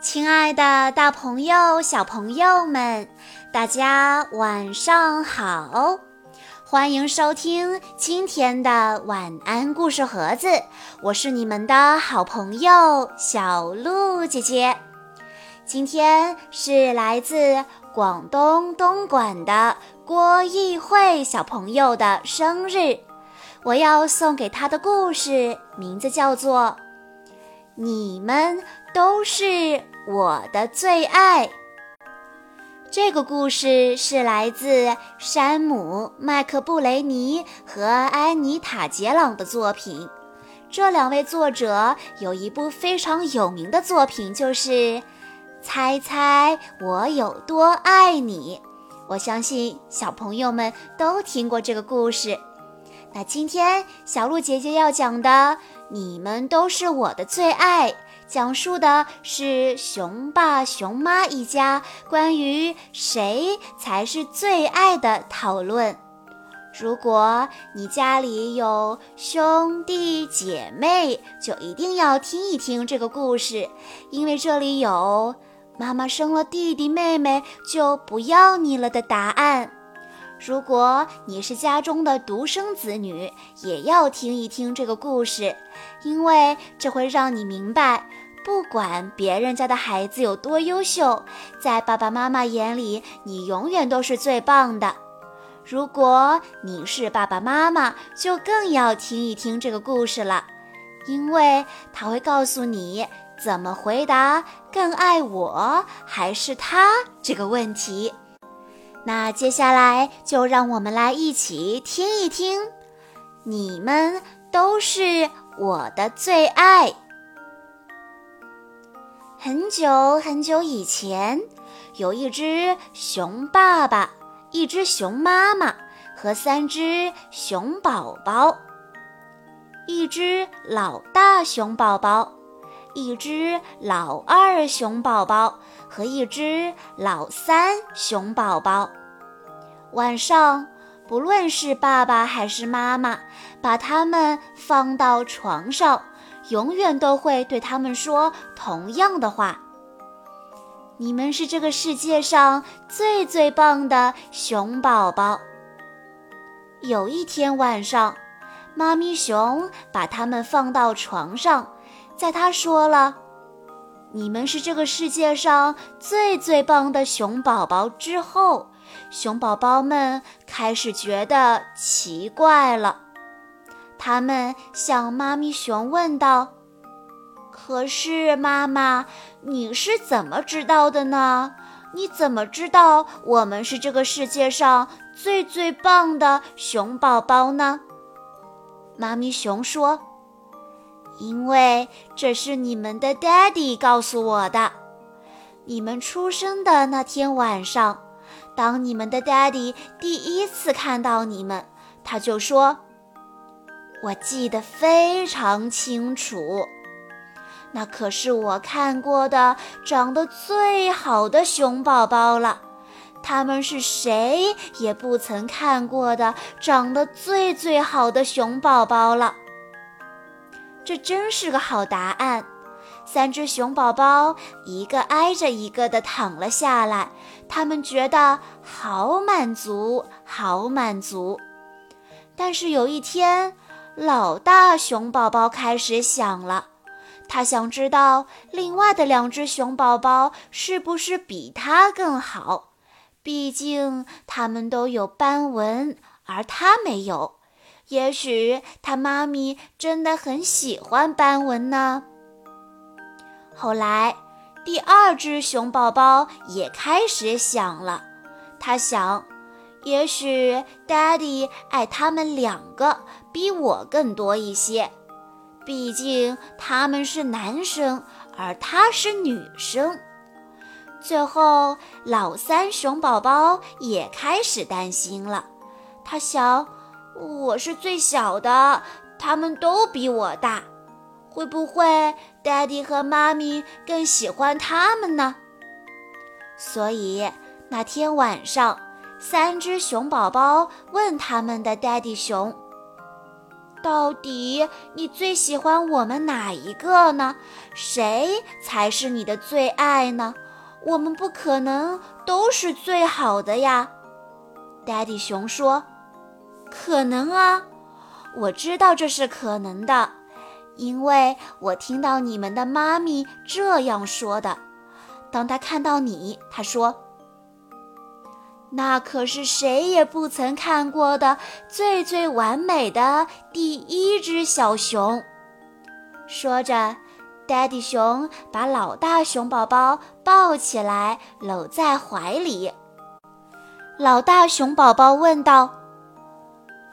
亲爱的，大朋友、小朋友们，大家晚上好！欢迎收听今天的晚安故事盒子，我是你们的好朋友小鹿姐姐。今天是来自广东东莞的郭艺慧小朋友的生日，我要送给他的故事名字叫做《你们都是》。我的最爱。这个故事是来自山姆·麦克布雷尼和安妮塔·杰朗的作品。这两位作者有一部非常有名的作品，就是《猜猜我有多爱你》。我相信小朋友们都听过这个故事。那今天小鹿姐姐要讲的，你们都是我的最爱。讲述的是熊爸熊妈一家关于谁才是最爱的讨论。如果你家里有兄弟姐妹，就一定要听一听这个故事，因为这里有妈妈生了弟弟妹妹就不要你了的答案。如果你是家中的独生子女，也要听一听这个故事，因为这会让你明白。不管别人家的孩子有多优秀，在爸爸妈妈眼里，你永远都是最棒的。如果你是爸爸妈妈，就更要听一听这个故事了，因为他会告诉你怎么回答“更爱我还是他”这个问题。那接下来就让我们来一起听一听，你们都是我的最爱。很久很久以前，有一只熊爸爸、一只熊妈妈和三只熊宝宝。一只老大熊宝宝，一只老二熊宝宝和一只老三熊宝宝。晚上，不论是爸爸还是妈妈，把他们放到床上。永远都会对他们说同样的话：“你们是这个世界上最最棒的熊宝宝。”有一天晚上，妈咪熊把他们放到床上，在他说了“你们是这个世界上最最棒的熊宝宝”之后，熊宝宝们开始觉得奇怪了。他们向妈咪熊问道：“可是，妈妈，你是怎么知道的呢？你怎么知道我们是这个世界上最最棒的熊宝宝呢？”妈咪熊说：“因为这是你们的 daddy 告诉我的。你们出生的那天晚上，当你们的 daddy 第一次看到你们，他就说。”我记得非常清楚，那可是我看过的长得最好的熊宝宝了。他们是谁也不曾看过的长得最最好的熊宝宝了。这真是个好答案。三只熊宝宝一个挨着一个的躺了下来，他们觉得好满足，好满足。但是有一天。老大熊宝宝开始想了，他想知道另外的两只熊宝宝是不是比他更好。毕竟他们都有斑纹，而他没有。也许他妈咪真的很喜欢斑纹呢。后来，第二只熊宝宝也开始想了，他想。也许 Daddy 爱他们两个比我更多一些，毕竟他们是男生，而他是女生。最后，老三熊宝宝也开始担心了。他想，我是最小的，他们都比我大，会不会 Daddy 和妈咪更喜欢他们呢？所以那天晚上。三只熊宝宝问他们的 daddy 熊：“到底你最喜欢我们哪一个呢？谁才是你的最爱呢？我们不可能都是最好的呀。”Daddy 熊说：“可能啊，我知道这是可能的，因为我听到你们的妈咪这样说的。当他看到你，他说。”那可是谁也不曾看过的最最完美的第一只小熊。说着，Daddy 熊把老大熊宝宝抱起来，搂在怀里。老大熊宝宝问道：“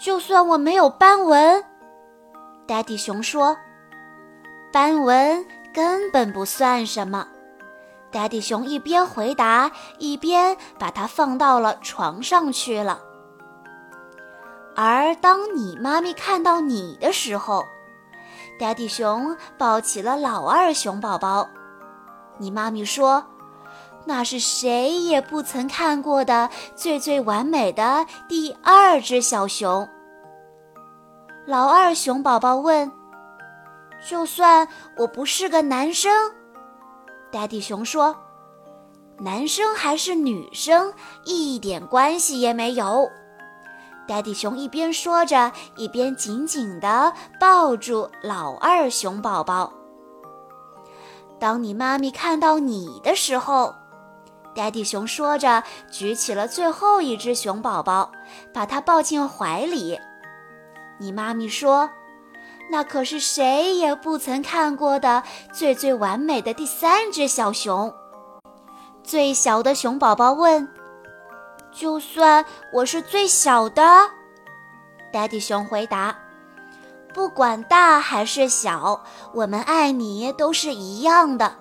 就算我没有斑纹？”Daddy 熊说：“斑纹根本不算什么。”达迪熊一边回答，一边把它放到了床上去了。而当你妈咪看到你的时候，达迪熊抱起了老二熊宝宝。你妈咪说：“那是谁也不曾看过的最最完美的第二只小熊。”老二熊宝宝问：“就算我不是个男生？”达迪熊说：“男生还是女生一点关系也没有。”达迪熊一边说着，一边紧紧地抱住老二熊宝宝。当你妈咪看到你的时候，达迪熊说着，举起了最后一只熊宝宝，把它抱进怀里。你妈咪说。那可是谁也不曾看过的最最完美的第三只小熊。最小的熊宝宝问：“就算我是最小的？”Daddy 熊回答：“不管大还是小，我们爱你都是一样的。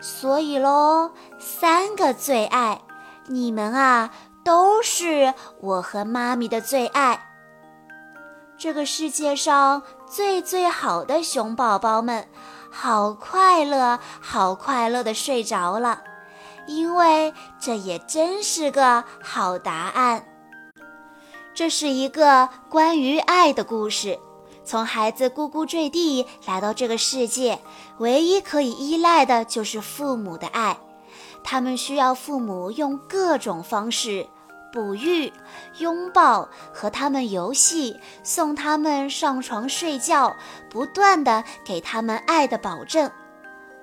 所以喽，三个最爱，你们啊都是我和妈咪的最爱。这个世界上。”最最好的熊宝宝们，好快乐，好快乐的睡着了，因为这也真是个好答案。这是一个关于爱的故事。从孩子咕咕坠地来到这个世界，唯一可以依赖的就是父母的爱，他们需要父母用各种方式。哺育、拥抱、和他们游戏、送他们上床睡觉，不断的给他们爱的保证。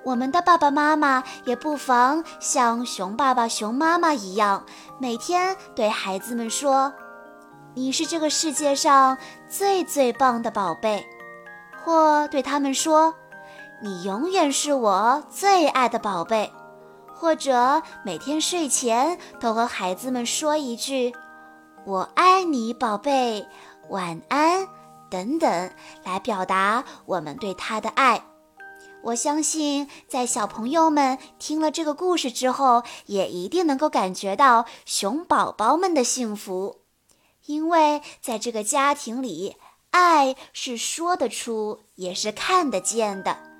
我们的爸爸妈妈也不妨像熊爸爸、熊妈妈一样，每天对孩子们说：“你是这个世界上最最棒的宝贝。”或对他们说：“你永远是我最爱的宝贝。”或者每天睡前都和孩子们说一句“我爱你，宝贝，晚安”等等，来表达我们对他的爱。我相信，在小朋友们听了这个故事之后，也一定能够感觉到熊宝宝们的幸福，因为在这个家庭里，爱是说得出，也是看得见的。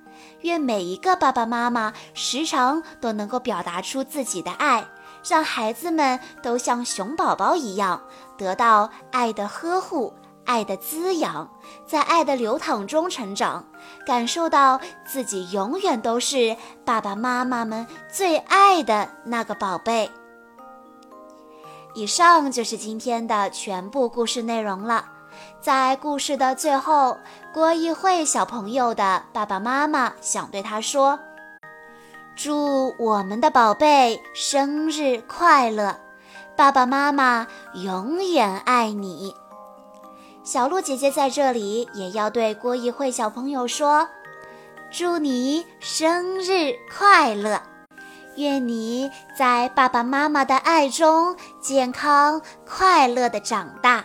愿每一个爸爸妈妈时常都能够表达出自己的爱，让孩子们都像熊宝宝一样，得到爱的呵护、爱的滋养，在爱的流淌中成长，感受到自己永远都是爸爸妈妈们最爱的那个宝贝。以上就是今天的全部故事内容了。在故事的最后，郭一慧小朋友的爸爸妈妈想对他说：“祝我们的宝贝生日快乐，爸爸妈妈永远爱你。”小鹿姐姐在这里也要对郭一慧小朋友说：“祝你生日快乐，愿你在爸爸妈妈的爱中健康快乐的长大。”